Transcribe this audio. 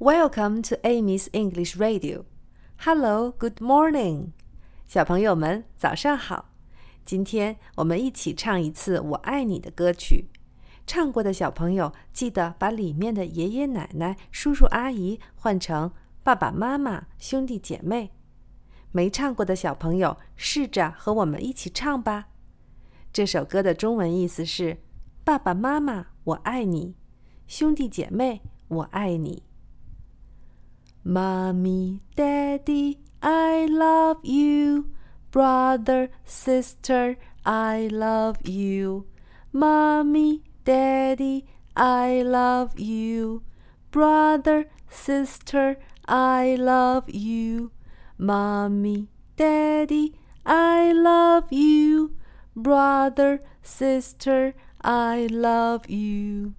Welcome to Amy's English Radio. Hello, good morning. 小朋友们，早上好。今天我们一起唱一次《我爱你》的歌曲。唱过的小朋友，记得把里面的爷爷奶奶、叔叔阿姨换成爸爸妈妈、兄弟姐妹。没唱过的小朋友，试着和我们一起唱吧。这首歌的中文意思是：爸爸妈妈，我爱你；兄弟姐妹，我爱你。Mommy, Daddy, I love you. Brother, sister, I love you. Mommy, Daddy, I love you. Brother, sister, I love you. Mommy, Daddy, I love you. Brother, sister, I love you.